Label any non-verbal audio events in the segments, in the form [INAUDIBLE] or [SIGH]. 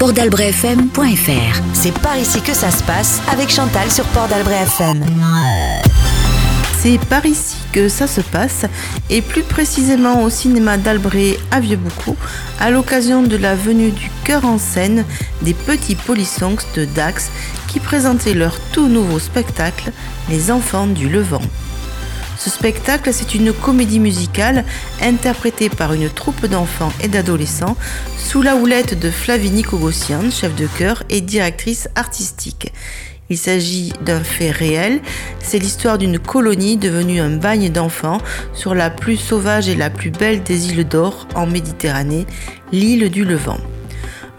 portalbrefm.fr. C'est par ici que ça se passe avec Chantal sur Port d'Albret FM. C'est par ici que ça se passe, et plus précisément au cinéma d'Albret à Vieux-Boucau, à l'occasion de la venue du cœur en scène des petits polissons de Dax qui présentaient leur tout nouveau spectacle, Les Enfants du Levant. Ce spectacle, c'est une comédie musicale interprétée par une troupe d'enfants et d'adolescents sous la houlette de Flavie Kogossian, chef de chœur et directrice artistique. Il s'agit d'un fait réel, c'est l'histoire d'une colonie devenue un bagne d'enfants sur la plus sauvage et la plus belle des îles d'or en Méditerranée, l'île du Levant.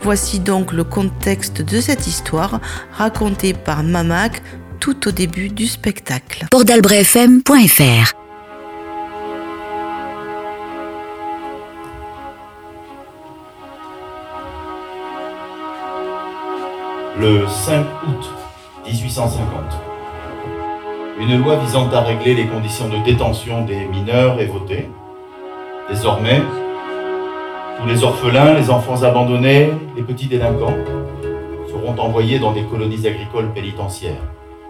Voici donc le contexte de cette histoire racontée par Mamac, tout au début du spectacle. Le 5 août 1850. Une loi visant à régler les conditions de détention des mineurs est votée. Désormais, tous les orphelins, les enfants abandonnés, les petits délinquants seront envoyés dans des colonies agricoles pénitentiaires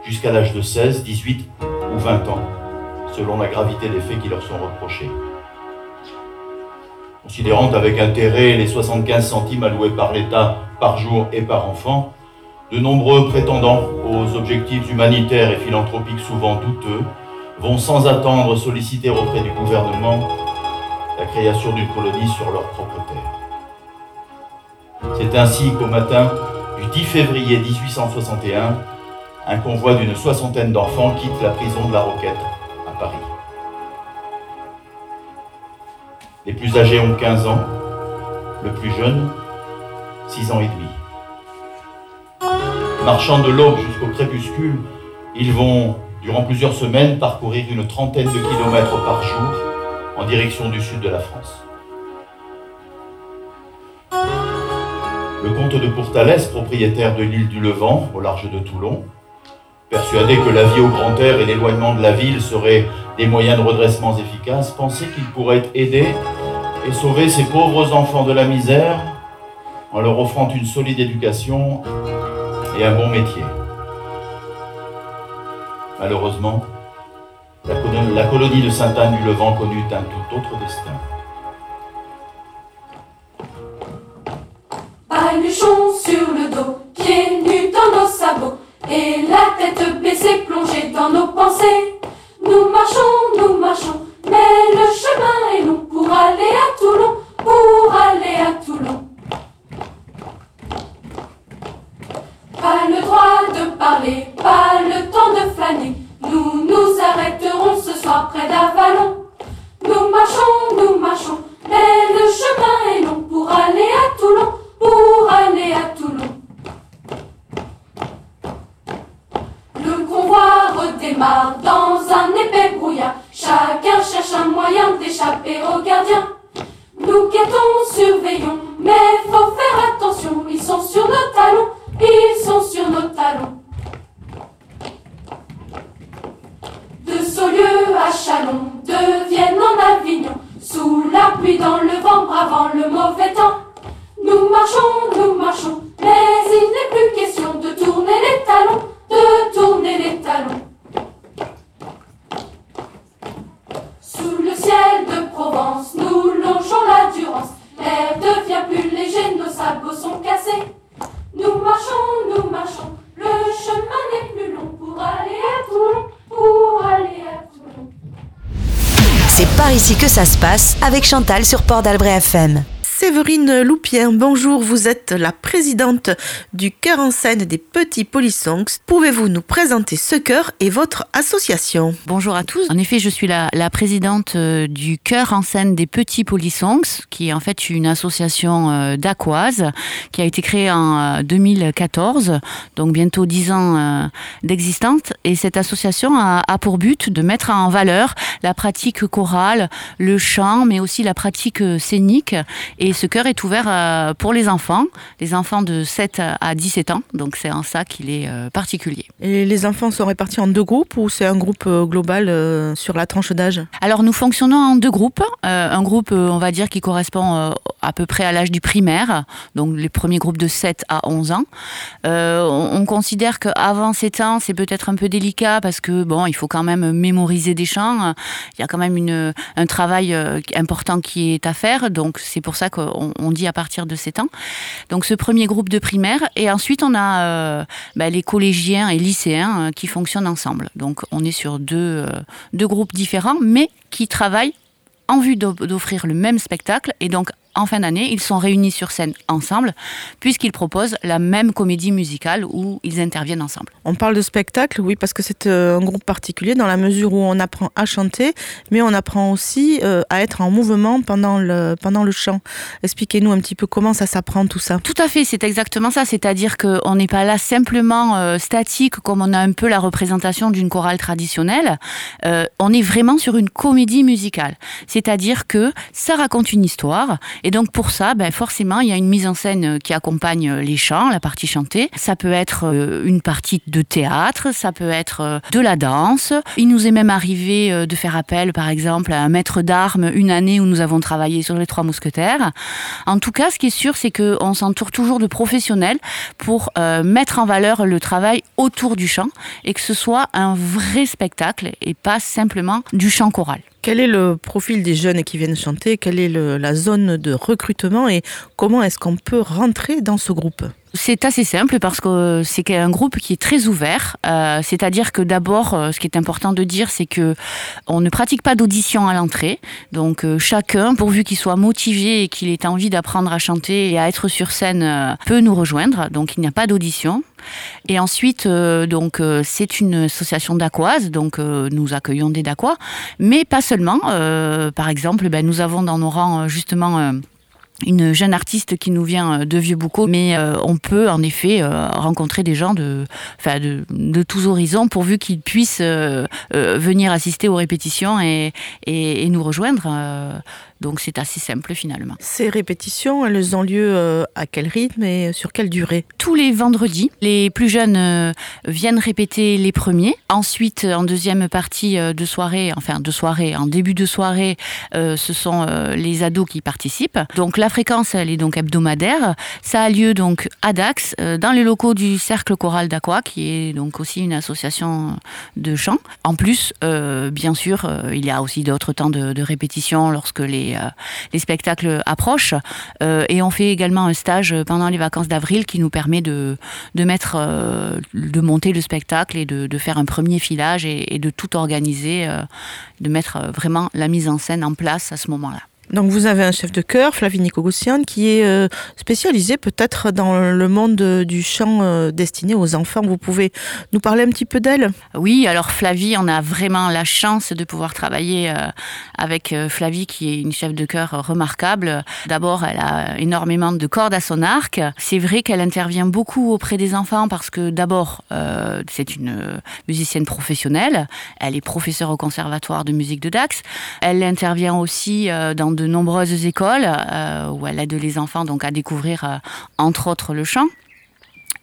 jusqu'à l'âge de 16, 18 ou 20 ans, selon la gravité des faits qui leur sont reprochés. Considérant avec intérêt les 75 centimes alloués par l'État par jour et par enfant, de nombreux prétendants aux objectifs humanitaires et philanthropiques souvent douteux vont sans attendre solliciter auprès du gouvernement la création d'une colonie sur leur propre terre. C'est ainsi qu'au matin du 10 février 1861, un convoi d'une soixantaine d'enfants quitte la prison de la Roquette à Paris. Les plus âgés ont 15 ans, le plus jeune, 6 ans et demi. Marchant de l'aube jusqu'au crépuscule, ils vont, durant plusieurs semaines, parcourir une trentaine de kilomètres par jour en direction du sud de la France. Le comte de Pourtalès, propriétaire de l'île du Levant, au large de Toulon, persuadé que la vie au grand air et l'éloignement de la ville seraient des moyens de redressement efficaces, pensait qu'il pourrait aider et sauver ces pauvres enfants de la misère en leur offrant une solide éducation et un bon métier. Malheureusement, la, colonie de Sainte-Anne-du-Levant connut un tout autre destin. Redémarre dans un épais brouillard. Chacun cherche un moyen d'échapper aux gardiens. Nous guettons, surveillons, mais faut faire attention, ils sont sur nos talons, ils sont sur nos talons. De Saulieu à Chalon, de Vienne en Avignon, sous la pluie dans le vent, bravant le mauvais temps. Nous marchons, nous marchons, mais il n'est plus question de tourner les talons de tourner les talons. Nous longeons la Durance. L'air devient plus léger, nos sabots sont cassés. Nous marchons, nous marchons, le chemin n'est plus long pour aller à Toulon, pour aller à Toulon. C'est par ici que ça se passe avec Chantal sur Port d'Albret FM. Séverine Loupien, bonjour, vous êtes la présidente du cœur en scène des petits polissons. Pouvez-vous nous présenter ce chœur et votre association? Bonjour à tous. En effet, je suis la, présidente euh, du cœur en scène des petits polissons, qui est en fait une association euh, d'aquoise qui a été créée en 2014, euh, donc bientôt dix ans d'existence. Et cette association a, a pour but de mettre en valeur la pratique chorale, le chant, mais aussi la pratique scénique et et ce cœur est ouvert euh, pour les enfants, les enfants de 7 à 17 ans. Donc c'est en ça qu'il est euh, particulier. Et les enfants sont répartis en deux groupes ou c'est un groupe euh, global sur la tranche d'âge? Alors nous fonctionnons en deux groupes. un groupe, on va dire, qui correspond à peu près à l'âge du primaire, donc les premiers groupes de 7 à 11 ans. Euh, on, considère qu'avant 7 ans, c'est peut-être un peu délicat parce que bon, il faut quand même mémoriser des chants. Il y a quand même une, un travail important qui est à faire, donc c'est pour ça qu'on on dit à partir de 7 ans. Donc ce premier groupe de primaire, et ensuite on a bah, les collégiens et lycéens qui fonctionnent ensemble. Donc on est sur deux, deux groupes différents, mais qui travaillent en vue d'offrir le même spectacle et donc en fin d'année, ils sont réunis sur scène ensemble, puisqu'ils proposent la même comédie musicale où ils interviennent ensemble. On parle de spectacle, oui, parce que c'est euh, un groupe particulier dans la mesure où on apprend à chanter, mais on apprend aussi euh, à être en mouvement pendant le, pendant le chant. Expliquez-nous un petit peu comment ça s'apprend tout ça. Tout à fait, c'est exactement ça. C'est-à-dire qu'on n'est pas là simplement euh, statique, comme on a un peu la représentation d'une chorale traditionnelle. on est vraiment sur une comédie musicale. C'est-à-dire que ça raconte une histoire et donc pour ça, ben, forcément, il y a une mise en scène euh, qui accompagne euh, les chants, la partie chantée. Ça peut être euh, une partie de théâtre, ça peut être de la danse. Il nous est même arrivé de faire appel, par exemple, à un maître d'armes une année où nous avons travaillé sur les trois mousquetaires. En tout cas, ce qui est sûr, c'est qu'on s'entoure toujours de professionnels pour mettre en valeur le travail autour du chant et que ce soit un vrai spectacle et pas simplement du chant choral. Quel est le profil des jeunes qui viennent chanter? Quelle est la zone de recrutement? Et comment est-ce qu'on peut rentrer dans ce groupe? C'est assez simple parce que c'est un groupe qui est très ouvert. Euh, c'est-à-dire que d'abord, euh, ce qui est important de dire, c'est que on ne pratique pas d'audition à l'entrée. Donc euh, chacun, pourvu qu'il soit motivé et qu'il ait envie d'apprendre à chanter et à être sur scène, peut nous rejoindre. Donc il n'y a pas d'audition. Et ensuite, donc c'est une association d'aquoises, donc nous accueillons des daquois, mais pas seulement. par exemple, ben, nous avons dans nos rangs justement une jeune artiste qui nous vient euh, de Vieux-Boucau, mais euh, on peut en effet euh, rencontrer des gens de, de, de tous horizons pourvu qu'ils puissent venir assister aux répétitions et, et, et nous rejoindre. Donc c'est assez simple finalement. Ces répétitions, elles ont lieu euh, à quel rythme et sur quelle durée? Tous les vendredis. Les plus jeunes euh, viennent répéter les premiers. Ensuite, en deuxième partie euh, de soirée, enfin de soirée, en début de soirée, ce sont les ados qui participent. Donc la fréquence, elle est donc hebdomadaire. Ça a lieu donc à Dax, dans les locaux du Cercle Choral d'Aqua, qui est donc aussi une association de chant. En plus, bien sûr, il y a aussi d'autres temps de, de répétition lorsque les euh, les, spectacles approchent. Euh, et on fait également un stage pendant les vacances d'avril qui nous permet de, de mettre, euh, de monter le spectacle et de, faire un premier filage et, et de tout organiser, de mettre vraiment la mise en scène en place à ce moment-là. Donc vous avez un chef de chœur, Flavie Nicogossian, qui est spécialisé peut-être dans le monde du chant destiné aux enfants. Vous pouvez nous parler un petit peu d'elle? Oui, alors Flavie, on a vraiment la chance de pouvoir travailler avec Flavie, qui est une chef de chœur remarquable. D'abord, elle a énormément de cordes à son arc. C'est vrai qu'elle intervient beaucoup auprès des enfants parce que d'abord, c'est une musicienne professionnelle. Elle est professeure au conservatoire de musique de Dax. Elle intervient aussi dans de nombreuses écoles euh, où elle aide les enfants donc à découvrir euh, entre autres le chant.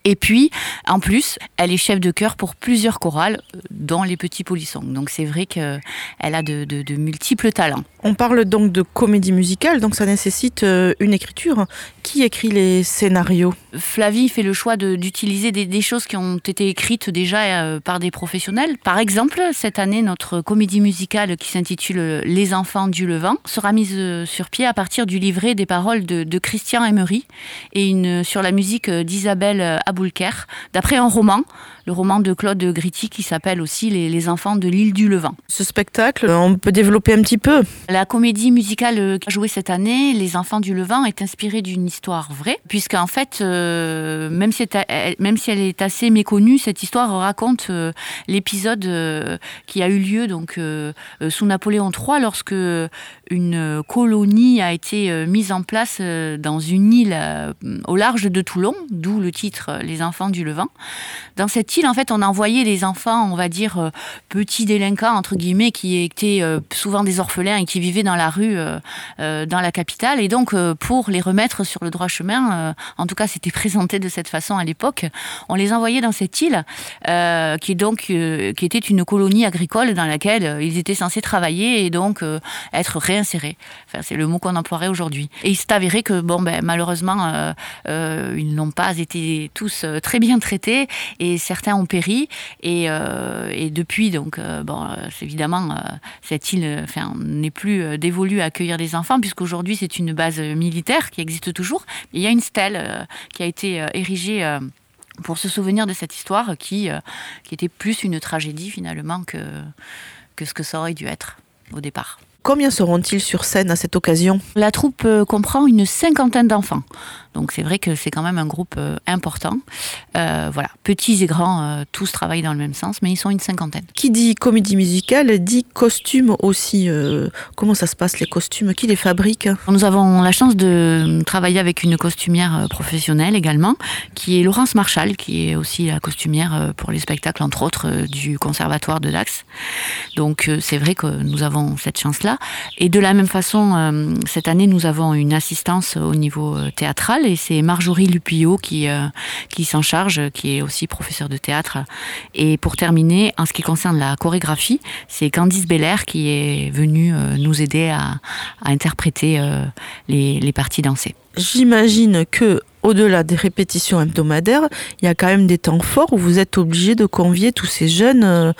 Et puis, en plus, elle est chef de chœur pour plusieurs chorales, euh, dont les petits polissons. Donc c'est vrai qu'elle a de, de, multiples talents. On parle donc de comédie musicale, donc ça nécessite une écriture. Qui écrit les scénarios Flavie fait le choix d'utiliser des, choses qui ont été écrites déjà par des professionnels. Par exemple, cette année, notre comédie musicale qui s'intitule Les enfants du Levant sera mise sur pied à partir du livret des paroles de, Christian Emery et sur la musique d'Isabelle Aboulker, d'après un roman, le roman de Claude Gritti qui s'appelle aussi les, enfants de l'île du Levant. Ce spectacle, on peut développer un petit peu La comédie musicale jouée cette année, Les enfants du Levant, est inspirée d'une histoire vraie, puisqu'en fait, euh, même, si elle, même si elle est assez méconnue, cette histoire raconte euh, l'épisode euh, qui a eu lieu donc sous Napoléon III lorsque une colonie a été mise en place dans une île au large de Toulon, d'où le titre Les enfants du Levant. Dans cette en fait, on envoyait les enfants, on va dire, euh, petits délinquants, entre guillemets, qui étaient euh, souvent des orphelins et qui vivaient dans la rue, dans la capitale. Et donc, pour les remettre sur le droit chemin, en tout cas, c'était [LAUGHS] présenté de cette façon à l'époque, on les envoyait dans cette île, qui, est donc, qui était une colonie agricole dans laquelle ils étaient censés travailler et donc être réinsérés. C'est le mot qu'on emploierait aujourd'hui. Et il s'est avéré que, bon, ben, malheureusement, ils n'ont pas été tous très bien traités et certains ont péri. Et, euh, depuis, donc, euh, bon, euh, évidemment, cette île n'est plus dévolue à accueillir des enfants, puisqu'aujourd'hui, c'est une base militaire qui existe toujours. il y a une stèle qui a été érigée pour se souvenir de cette histoire qui, qui était plus une tragédie finalement que, que ce que ça aurait dû être au départ. Combien seront-ils sur scène à cette occasion? La troupe comprend une cinquantaine d'enfants. Donc c'est vrai que c'est quand même un groupe euh, important. Euh, voilà, petits et grands, euh, tous travaillent dans le même sens, mais ils sont une cinquantaine. Qui dit comédie musicale dit costume aussi. comment ça se passe les costumes? Qui les fabrique? Nous avons la chance de travailler avec une costumière professionnelle également, qui est Laurence Marchal, qui est aussi la costumière pour les spectacles entre autres du Conservatoire de Dax. Donc c'est vrai que nous avons cette chance-là. Et de la même façon, cette année, nous avons une assistance au niveau théâtral et c'est Marjorie Lupillot qui, euh, qui s'en charge, qui est aussi professeure de théâtre. Et pour terminer, en ce qui concerne la chorégraphie, c'est Candice Belair qui est venue euh, nous aider à, interpréter euh, les, les parties dansées. J'imagine que au-delà des répétitions hebdomadaires, il y a quand même des temps forts où vous êtes obligé de convier tous ces jeunes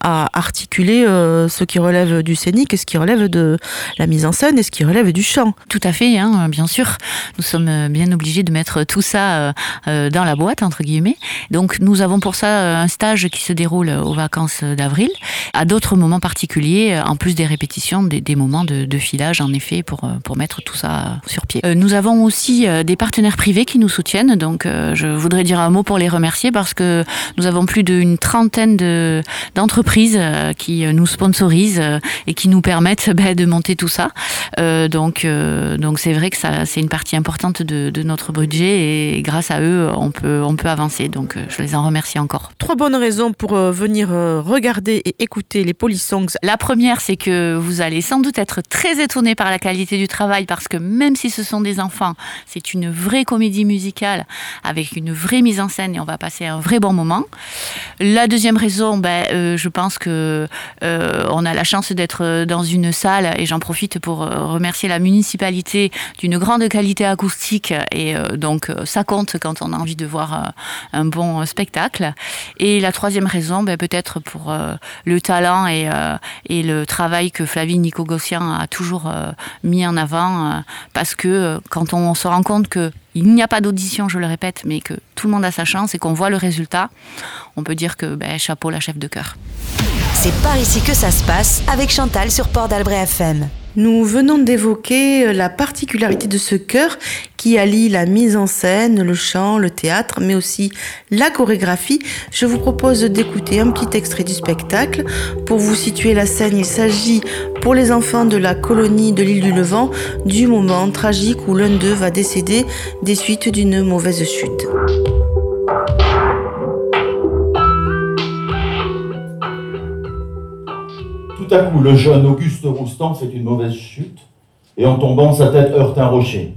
à articuler euh, ce qui relève du scénique et ce qui relève de la mise en scène et ce qui relève du chant. Tout à fait, hein, bien sûr. Nous sommes euh, bien obligés de mettre tout ça euh, dans la boîte, entre guillemets. Donc nous avons pour ça un stage qui se déroule aux vacances d'avril, à d'autres moments particuliers, en plus des répétitions, des, moments de, filage, en effet, pour, pour mettre tout ça sur pied. nous avons aussi des partenaires privés qui nous soutiennent, donc je voudrais dire un mot pour les remercier parce que nous avons plus d'une trentaine d'entreprises euh, qui euh, nous sponsorisent euh, et qui nous permettent [LAUGHS] bah, de monter tout ça. donc, donc c'est vrai que ça, c'est une partie importante de, notre budget et grâce à eux, on peut, on peut avancer. Donc, je les en remercie encore. Trois bonnes raisons pour venir regarder et écouter les Polysongs. La première, c'est que vous allez sans doute être très étonné par la qualité du travail parce que même si ce sont des enfants, c'est une vraie comédie musicale avec une vraie mise en scène et on va passer un vrai bon moment. La deuxième raison, ben, je pense que euh, on a la chance d'être dans une salle et j'en profite pour euh, remercier la municipalité d'une grande qualité acoustique et euh, donc ça compte quand on a envie de voir un bon spectacle. Et la troisième raison, ben, peut-être pour le talent et, et, le travail que Flavie Nico-Gossian a toujours mis en avant parce que quand on se rend compte que il n'y a pas d'audition, je le répète, mais que tout le monde a sa chance et qu'on voit le résultat, on peut dire que ben, chapeau la chef de chœur. C'est par ici que ça se passe avec Chantal sur Port d'Albret FM. Nous venons d'évoquer la particularité de ce chœur qui allie la mise en scène, le chant, le théâtre, mais aussi la chorégraphie. Je vous propose d'écouter un petit extrait du spectacle. Pour vous situer la scène, il s'agit pour les enfants de la colonie de l'île du Levant du moment tragique où l'un d'eux va décéder des suites d'une mauvaise chute. À coup, le jeune Auguste Roustan fait une mauvaise chute et en tombant, sa tête heurte un rocher.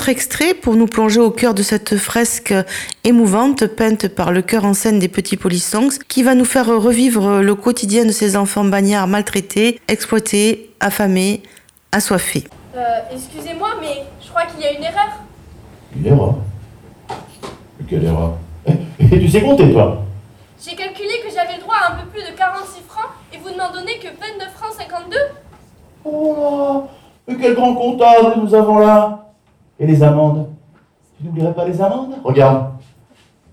Autre extrait pour nous plonger au cœur de cette fresque émouvante peinte par le cœur en scène des petits polissongs qui va nous faire revivre le quotidien de ces enfants bagnards maltraités, exploités, affamés, assoiffés. Euh, excusez-moi, mais je crois qu'il y a une erreur. Une erreur? Quelle erreur? Et tu sais compter, toi? J'ai calculé que j'avais le droit à un peu plus de 46 francs et vous ne m'en donnez que 29 francs 52 Oh mais quel grand comptable nous avons là Et les amendes Tu n'oublierais pas les amendes? Regarde.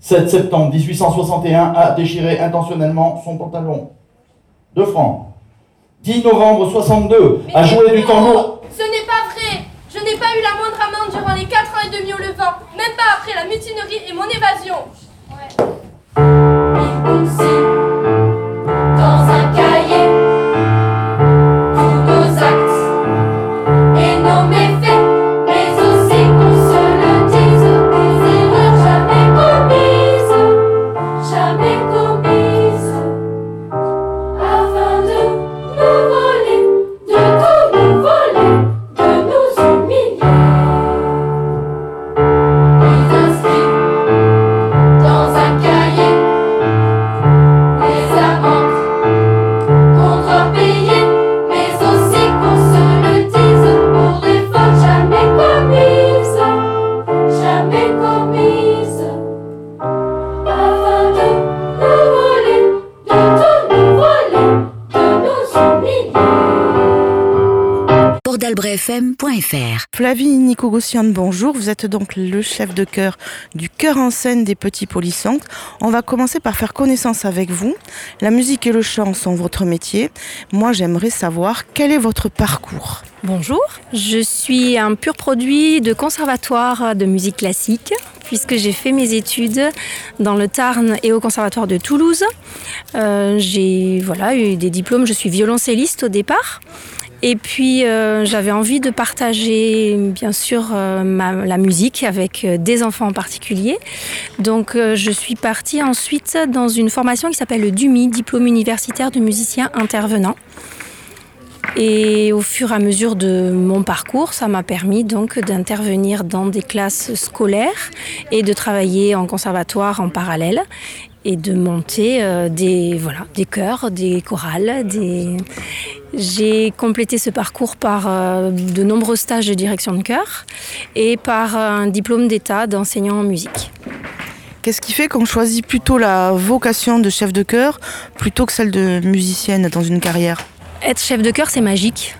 7 septembre 1861 a déchiré intentionnellement son pantalon. 2 francs. 10 novembre 62 a joué du tambour. Ce n'est pas vrai Je n'ai pas eu la moindre amende durant les 4 ans et demi au Levant, même pas après la mutinerie et mon évasion. Dans me. Flavie Nicogossian, bonjour. Vous êtes donc le chef de chœur du chœur en scène des petits polissons. On va commencer par faire connaissance avec vous. La musique et le chant sont votre métier. Moi, j'aimerais savoir quel est votre parcours. Bonjour, je suis un pur produit de conservatoire de musique classique puisque j'ai fait mes études dans le Tarn et au conservatoire de Toulouse. Euh, j'ai voilà, eu des diplômes, je suis violoncelliste au départ. Et puis euh, j'avais envie de partager bien sûr euh, la musique avec euh, des enfants en particulier. Donc je suis partie ensuite dans une formation qui s'appelle le DUMI, diplôme universitaire de musicien intervenant. Et au fur et à mesure de mon parcours, ça m'a permis donc d'intervenir dans des classes scolaires et de travailler en conservatoire en parallèle et de monter euh, des voilà des chœurs, des chorales, des j'ai complété ce parcours par euh, de nombreux stages de direction de chœur et par un diplôme d'état d'enseignant en musique. Qu'est-ce qui fait qu'on choisit plutôt la vocation de chef de chœur plutôt que celle de musicienne dans une carrière? Être chef de chœur, c'est magique.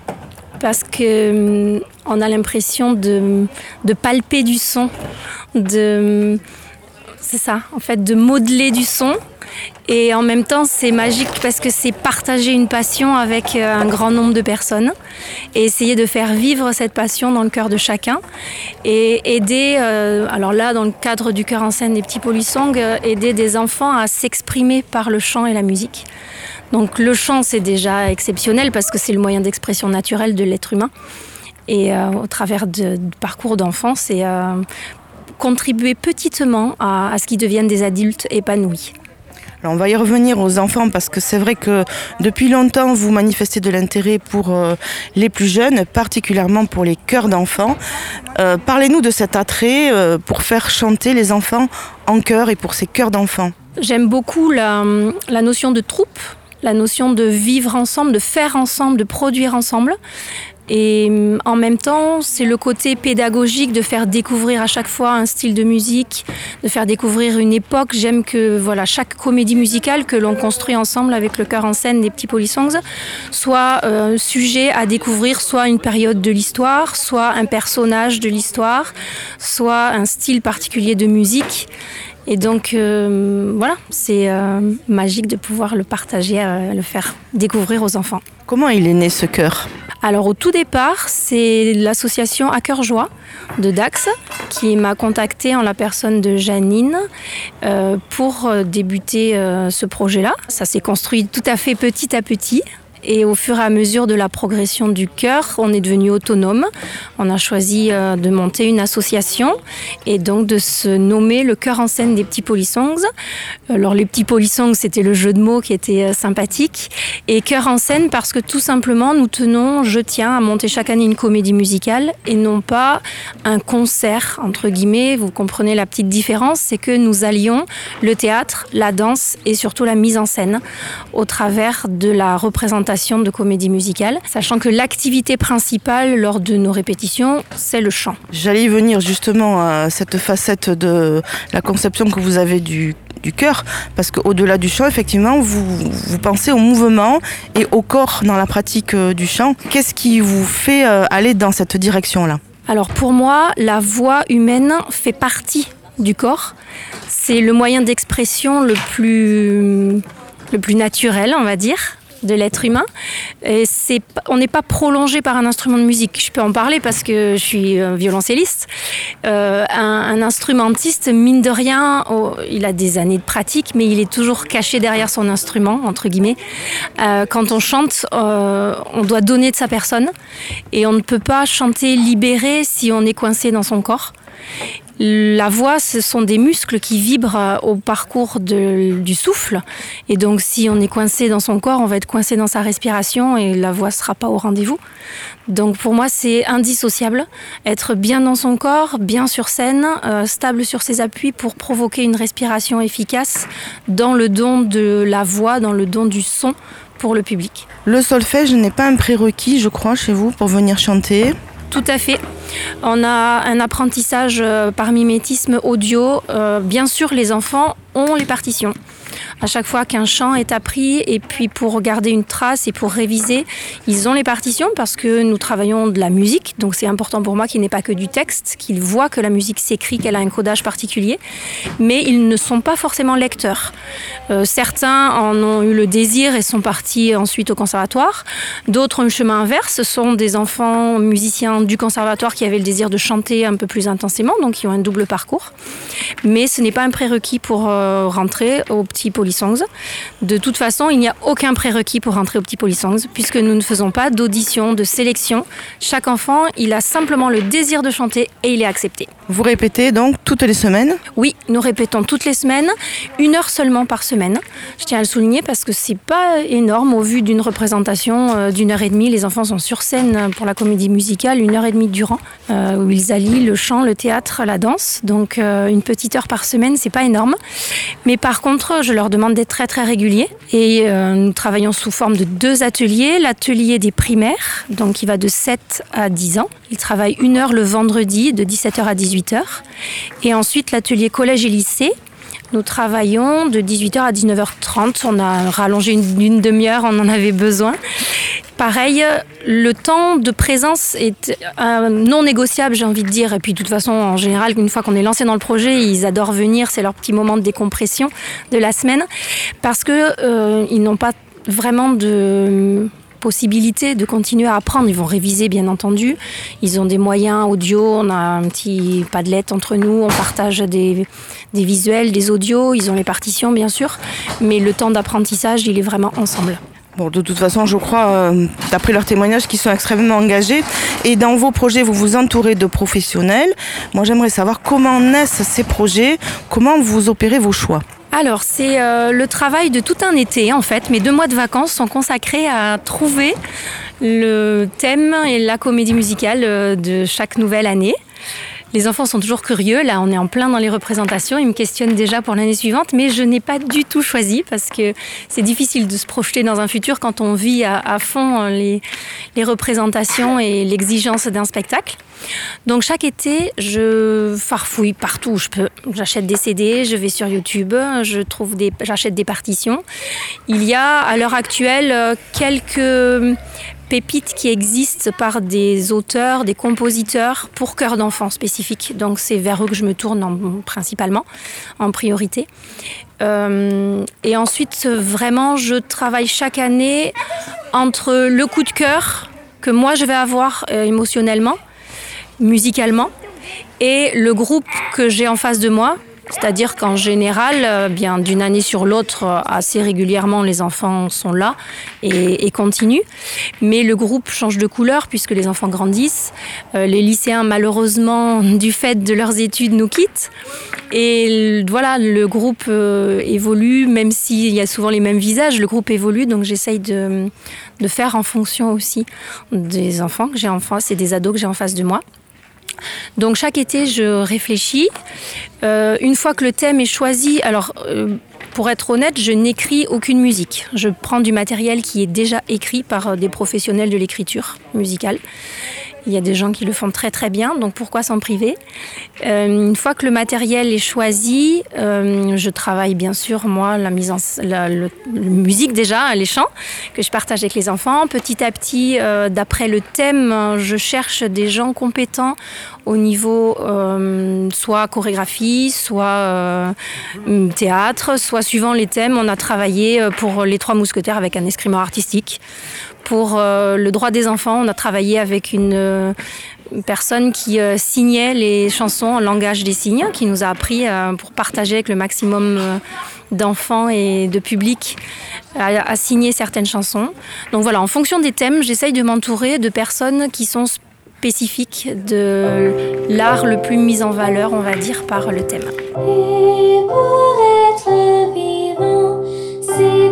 Parce que hum, on a l'impression de, de palper du son, de c'est ça, en fait, de modeler du son. Et en même temps, c'est magique parce que c'est partager une passion avec euh, un grand nombre de personnes et essayer de faire vivre cette passion dans le cœur de chacun et aider, euh, alors là, dans le cadre du cœur en scène des petits polissongs, euh, aider des enfants à s'exprimer par le chant et la musique. Donc le chant, c'est déjà exceptionnel parce que c'est le moyen d'expression naturel de l'être humain. Et au travers de, parcours d'enfant, c'est euh, contribuer petitement à, à ce qu'ils deviennent des adultes épanouis. Alors on va y revenir aux enfants parce que c'est vrai que depuis longtemps vous manifestez de l'intérêt pour euh, les plus jeunes, particulièrement pour les chœurs d'enfants. Euh, Parlez-nous de cet attrait euh, pour faire chanter les enfants en chœur et pour ces chœurs d'enfants. J'aime beaucoup la, la notion de troupe, la notion de vivre ensemble, de faire ensemble, de produire ensemble. Et hum, en même temps, c'est le côté pédagogique de faire découvrir à chaque fois un style de musique, de faire découvrir une époque. J'aime que voilà, chaque comédie musicale que l'on construit ensemble avec le chœur en scène des petits polissongs soit euh, sujet à découvrir soit une période de l'histoire, soit un personnage de l'histoire, soit un style particulier de musique. Et donc euh, voilà, c'est euh, magique de pouvoir le partager, euh, le faire découvrir aux enfants. Comment il est né ce chœur Alors au tout départ, c'est l'association À cœur joie de Dax qui m'a contactée en la personne de Janine pour débuter ce projet-là. Ça s'est construit tout à fait petit à petit. Et au fur et à mesure de la progression du chœur, on est devenu autonome. On a choisi euh, de monter une association et donc de se nommer le chœur en scène des petits polysongs. Alors les petits polysongs, c'était le jeu de mots qui était euh, sympathique et chœur en scène parce que tout simplement nous tenons, je tiens à monter chaque année une comédie musicale et non pas un concert entre guillemets. Vous comprenez la petite différence, c'est que nous allions le théâtre, la danse et surtout la mise en scène au travers de la représentation de comédie musicale, sachant que l'activité principale lors de nos répétitions, c'est le chant. J'allais y venir justement à cette facette de la conception que vous avez du du cœur, parce qu'au-delà du chant, effectivement, vous, vous pensez au mouvement et au corps dans la pratique euh, du chant. Qu'est-ce qui vous fait euh, aller dans cette direction-là? Alors pour moi, la voix humaine fait partie du corps. C'est le moyen d'expression le plus, le plus naturel, on va dire de l'être humain. Et c'est, on n'est pas prolongé par un instrument de musique. Je peux en parler parce que je suis violoncelliste. Euh, un, instrumentiste, mine de rien, il a des années de pratique, mais il est toujours caché derrière son instrument, entre guillemets. Euh, quand on chante, euh, on doit donner de sa personne et on ne peut pas chanter libéré si on est coincé dans son corps. La voix, ce sont des muscles qui vibrent au parcours du souffle. Et donc, si on est coincé dans son corps, on va être coincé dans sa respiration et la voix ne sera pas au rendez-vous. Donc, pour moi, c'est indissociable. Être bien dans son corps, bien sur scène, euh, stable sur ses appuis pour provoquer une respiration efficace dans le don de la voix, dans le don du son pour le public. Le solfège n'est pas un prérequis, je crois, chez vous pour venir chanter. Tout à fait. On a un apprentissage par mimétisme audio. Euh, bien sûr, les enfants ont les partitions. À chaque fois qu'un chant est appris, et puis pour garder une trace et pour réviser, ils ont les partitions parce que nous travaillons de la musique. Donc c'est important pour moi qu'il n'ait pas que du texte, qu'ils voient que la musique s'écrit, qu'elle a un codage particulier. Mais ils ne sont pas forcément lecteurs. Euh, certains en ont eu le désir et sont partis ensuite au conservatoire. D'autres ont eu le chemin inverse. Ce sont des enfants musiciens du conservatoire qui avaient le désir de chanter un peu plus intensément, donc qui ont un double parcours. Mais ce n'est pas un prérequis pour euh, rentrer au petit Polysongs. De toute façon, il n'y a aucun prérequis pour rentrer au petit Polysongs, puisque nous ne faisons pas d'audition, de sélection. Chaque enfant, il a simplement le désir de chanter et il est accepté. Vous répétez donc toutes les semaines? Oui, nous répétons toutes les semaines, une heure seulement par semaine. Je tiens à le souligner parce que c'est pas énorme au vu d'une représentation euh, d'une heure et demie. Les enfants sont sur scène pour la comédie musicale une heure et demie durant, euh, où ils allient le chant, le théâtre, la danse. Donc euh, une petite heure par semaine, c'est pas énorme. Mais par contre, je leur demande d'être très très réguliers et euh, nous travaillons sous forme de deux ateliers. L'atelier des primaires, donc qui va de 7 à 10 ans. Ils travaillent une heure le vendredi de 17h à 18h. Et ensuite l'atelier collège et lycée. Nous travaillons de 18h à 19h30. On a rallongé une, demi-heure, on en avait besoin. Pareil, le temps de présence est non négociable, j'ai envie de dire. Et puis, de toute façon, en général, une fois qu'on est lancé dans le projet, ils adorent venir. C'est leur petit moment de décompression de la semaine parce que euh, ils n'ont pas vraiment de possibilité de continuer à apprendre. Ils vont réviser, bien entendu. Ils ont des moyens audio. On a un petit padlet entre nous. On partage des, visuels, des audios. Ils ont les partitions, bien sûr. Mais le temps d'apprentissage, il est vraiment ensemble. De toute façon, je crois, euh, d'après leurs témoignages, qu'ils sont extrêmement engagés. Et dans vos projets, vous vous entourez de professionnels. Moi, j'aimerais savoir comment naissent ces projets, comment vous opérez vos choix. Alors, c'est euh, le travail de tout un été, en fait. Mes deux mois de vacances sont consacrés à trouver le thème et la comédie musicale euh, de chaque nouvelle année. Les enfants sont toujours curieux. Là, on est en plein dans les représentations. Ils me questionnent déjà pour l'année suivante, mais je n'ai pas du tout choisi parce que c'est difficile de se projeter dans un futur quand on vit à, fond les, les représentations et l'exigence d'un spectacle. Donc chaque été, je farfouille partout où je peux. J'achète des CD, je vais sur YouTube, je trouve des, j'achète des partitions. Il y a à l'heure actuelle quelques pépites qui existent par des auteurs, des compositeurs pour chœurs d'enfants spécifiques. Donc c'est vers eux que je me tourne en, principalement, en priorité. Euh, et ensuite, vraiment, je travaille chaque année entre le coup de cœur que moi je vais avoir euh, émotionnellement, musicalement, et le groupe que j'ai en face de moi C'est-à-dire qu'en général, euh, bien d'une année sur l'autre, euh, assez régulièrement, les enfants sont là et, continuent. Mais le groupe change de couleur puisque les enfants grandissent. Euh, les lycéens, malheureusement, [LAUGHS] du fait de leurs études, nous quittent. Et voilà, le groupe évolue, même s'il y a souvent les mêmes visages, le groupe évolue. Donc j'essaye de, de faire en fonction aussi des enfants que j'ai en face et des ados que j'ai en face de moi. Donc chaque été, je réfléchis. Euh, une fois que le thème est choisi, alors euh, pour être honnête, je n'écris aucune musique. Je prends du matériel qui est déjà écrit par des professionnels de l'écriture musicale. Il y a des gens qui le font très très bien, donc pourquoi s'en priver? Euh, Une fois que le matériel est choisi, euh, je travaille bien sûr moi la mise en musique déjà, les chants que je partage avec les enfants. Petit à petit, euh, d'après le thème, je cherche des gens compétents au niveau soit chorégraphie, soit euh, théâtre, soit suivant les thèmes. On a travaillé pour les Trois Mousquetaires avec un escrimeur artistique. Pour euh, le droit des enfants, on a travaillé avec une, euh, personne qui euh, signait les chansons en langage des signes, qui nous a appris pour partager avec le maximum d'enfants et de public à, signer certaines chansons. Donc voilà, en fonction des thèmes, j'essaye de m'entourer de personnes qui sont spécifiques de l'art le plus mis en valeur, on va dire, par le thème. Et pour être vivant, c'est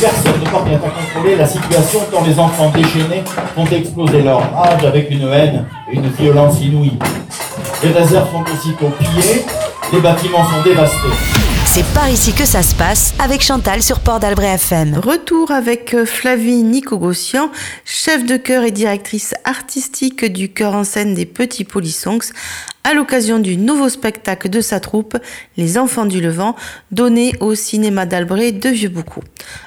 personne ne parvient à contrôler la situation tant les enfants déchaînés font exploser leur rage avec une haine et une violence inouïe. Les réserves sont aussitôt pillées, les bâtiments sont dévastés. C'est par ici que ça se passe avec Chantal sur Port d'Albret FM. Retour avec euh, Flavie Nicogossian, chef de chœur et directrice artistique du chœur en scène des Petits Polissonks, à l'occasion du nouveau spectacle de sa troupe, Les Enfants du Levant, donné au cinéma d'Albret de Vieux-Boucau.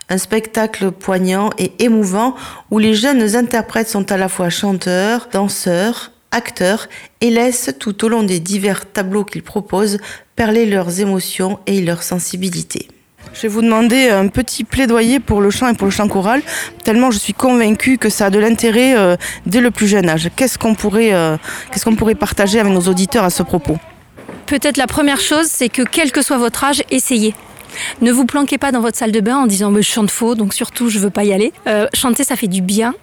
Un spectacle poignant et émouvant où les jeunes interprètes sont à la fois chanteurs, danseurs, acteurs et laissent tout au long des divers tableaux qu'ils proposent perler leurs émotions et leur sensibilité. Je vais vous demander un petit plaidoyer pour le chant et pour le chant choral, tellement je suis convaincue que ça a de l'intérêt euh, dès le plus jeune âge. Qu'est-ce qu'on pourrait, euh, qu'est-ce qu'on pourrait partager avec nos auditeurs à ce propos? Peut-être la première chose, c'est que quel que soit votre âge, essayez. Ne vous planquez pas dans votre salle de bain en disant mais je chante faux, donc surtout je veux pas y aller. Euh, chanter, ça fait du bien.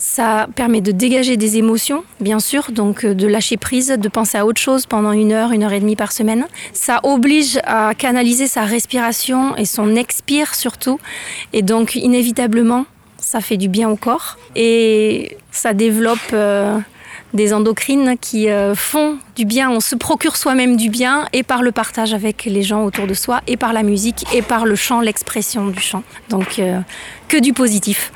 Ça permet de dégager des émotions, bien sûr, donc euh, de lâcher prise, de penser à autre chose pendant une heure, une heure et demie par semaine. Ça oblige à canaliser sa respiration et son expire surtout. Et donc, inévitablement, ça fait du bien au corps. Et ça développe euh, des endocrines qui euh, font du bien. On se procure soi-même du bien et par le partage avec les gens autour de soi, et par la musique, et par le chant, l'expression du chant. Donc, que du positif.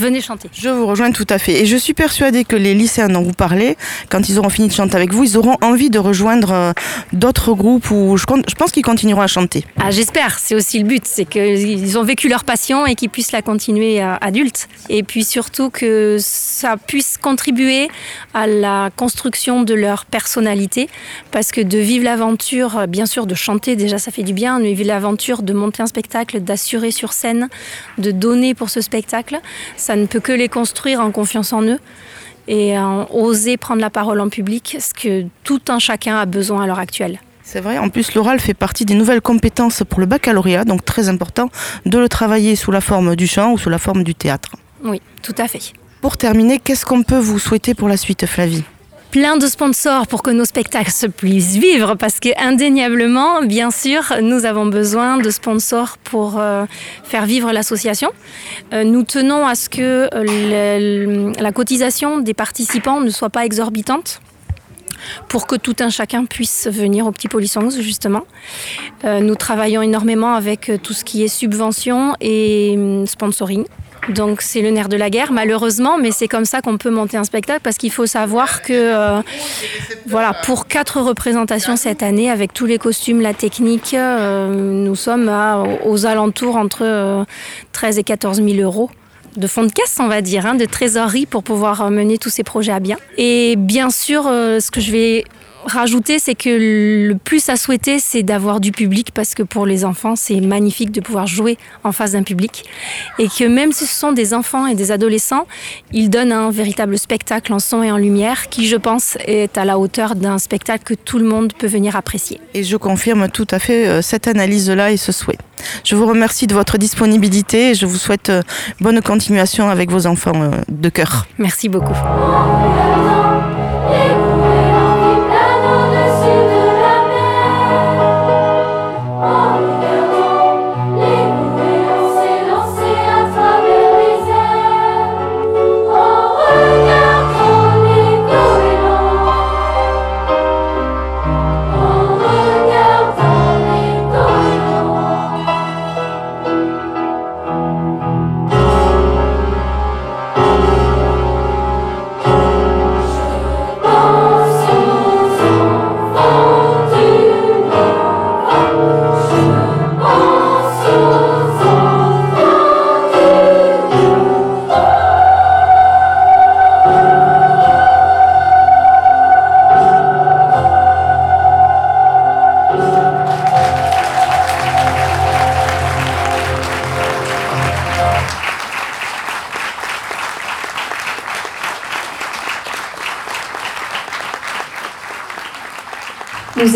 Venez chanter. Je vous rejoins tout à fait. Et je suis persuadée que les lycéens dont vous parlez, quand ils auront fini de chanter avec vous, ils auront envie de rejoindre euh, d'autres groupes où je, je pense qu'ils continueront à chanter. Ah, j'espère, c'est aussi le but, c'est qu'ils ont vécu leur passion et qu'ils puissent la continuer à adultes. Et puis surtout que ça puisse contribuer à la construction de leur personnalité. Parce que de vivre l'aventure, bien sûr, de chanter, déjà ça fait du bien, mais vivre l'aventure de monter un spectacle, d'assurer sur scène, de donner pour ce spectacle, ça ne peut que les construire en confiance en eux et en oser prendre la parole en public, ce que tout un chacun a besoin à l'heure actuelle. C'est vrai, en plus l'oral fait partie des nouvelles compétences pour le baccalauréat, donc très important de le travailler sous la forme du chant ou sous la forme du théâtre. Oui, tout à fait. Pour terminer, qu'est-ce qu'on peut vous souhaiter pour la suite, Flavie? Plein de sponsors pour que nos spectacles se puissent vivre parce que indéniablement, bien sûr, nous avons besoin de sponsors pour euh, faire vivre l'association. Euh, nous tenons à ce que euh, la cotisation des participants ne soit pas exorbitante pour que tout un chacun puisse venir au Petit Polissons, justement. nous travaillons énormément avec tout ce qui est subvention et hum, sponsoring. Donc c'est le nerf de la guerre, malheureusement, mais c'est comme ça qu'on peut monter un spectacle parce qu'il faut savoir que euh, voilà, pour quatre représentations cette année, avec tous les costumes, la technique, euh, nous sommes aux alentours entre 13 euh, et 14 000 euros de fonds de caisse, on va dire, hein, de trésorerie pour pouvoir mener tous ces projets à bien. Et bien sûr, ce que je vais rajouter, c'est que le plus à souhaiter, c'est d'avoir du public parce que pour les enfants, c'est magnifique de pouvoir jouer en face d'un public. Et que même si ce sont des enfants et des adolescents, ils donnent un véritable spectacle en son et en lumière qui, je pense, est à la hauteur d'un spectacle que tout le monde peut venir apprécier. Et je confirme tout à fait euh, cette analyse-là et ce souhait. Je vous remercie de votre disponibilité et je vous souhaite euh, bonne continuation avec vos enfants euh, de cœur. Merci beaucoup.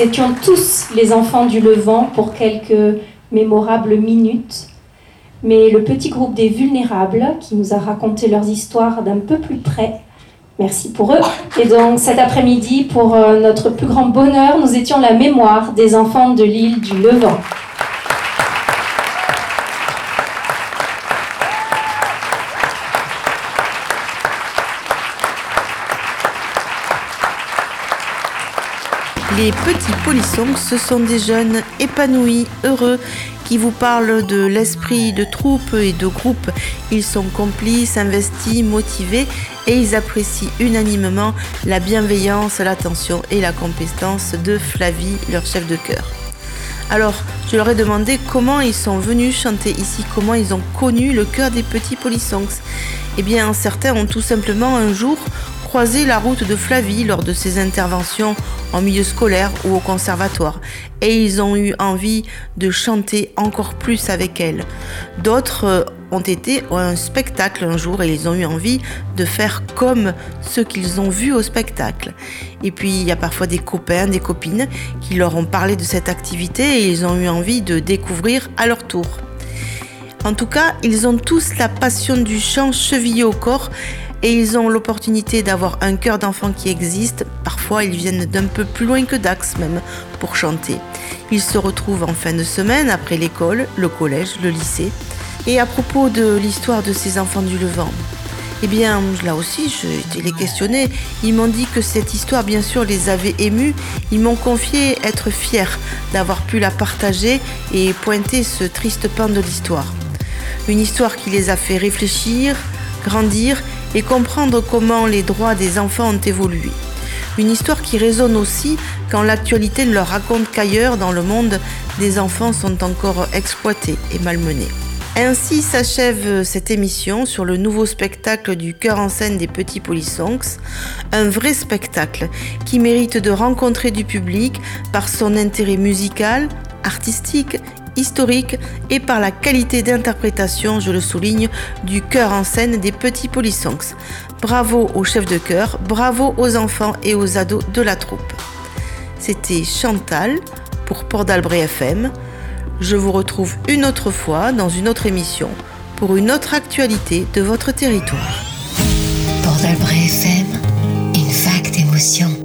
Étions tous les enfants du Levant pour quelques mémorables minutes. Mais le petit groupe des vulnérables qui nous a raconté leurs histoires d'un peu plus près, merci pour eux. Et donc cet après-midi, pour euh, notre plus grand bonheur, nous étions la mémoire des enfants de l'île du Levant. Les petits polissons, ce sont des jeunes épanouis, heureux, qui vous parlent de l'esprit de troupe et de groupe. Ils sont complices, investis, motivés et ils apprécient unanimement la bienveillance, l'attention et la compétence de Flavie, leur chef de chœur. Alors, je leur ai demandé comment ils sont venus chanter ici, comment ils ont connu le cœur des petits polissons. Eh bien, certains ont tout simplement un jour croisé la route de Flavie lors de ses interventions en milieu scolaire ou au conservatoire et ils ont eu envie de chanter encore plus avec elle. D'autres euh, ont été à un spectacle un jour et ils ont eu envie de faire comme ce qu'ils ont vu au spectacle. Et puis il y a parfois des copains, des copines qui leur ont parlé de cette activité et ils ont eu envie de découvrir à leur tour. En tout cas, ils ont tous la passion du chant chevillé au corps et ils ont l'opportunité d'avoir un cœur d'enfant qui existe. Parfois, ils viennent d'un peu plus loin que Dax même pour chanter. Ils se retrouvent en fin de semaine après l'école, le collège, le lycée. Et à propos de l'histoire de ces enfants du Levant, eh bien, là aussi, j'ai été les questionner. Ils m'ont dit que cette histoire, bien sûr, les avait émus. Ils m'ont confié être fiers d'avoir pu la partager et pointer ce triste pan de l'histoire. Une histoire qui les a fait réfléchir, grandir et comprendre comment les droits des enfants ont évolué. Une histoire qui résonne aussi quand l'actualité leur raconte qu'ailleurs dans le monde, des enfants sont encore exploités et malmenés. Ainsi s'achève cette émission sur le nouveau spectacle du cœur en scène des petits polissonks, un vrai spectacle qui mérite de rencontrer du public par son intérêt musical, artistique, historique et par la qualité d'interprétation, je le souligne, du cœur en scène des petits polissonks. Bravo aux chefs de chœur, bravo aux enfants et aux ados de la troupe. C'était Chantal pour Port d'Albret FM. Je vous retrouve une autre fois dans une autre émission pour une autre actualité de votre territoire. Port d'Albret FM, une vague d'émotions.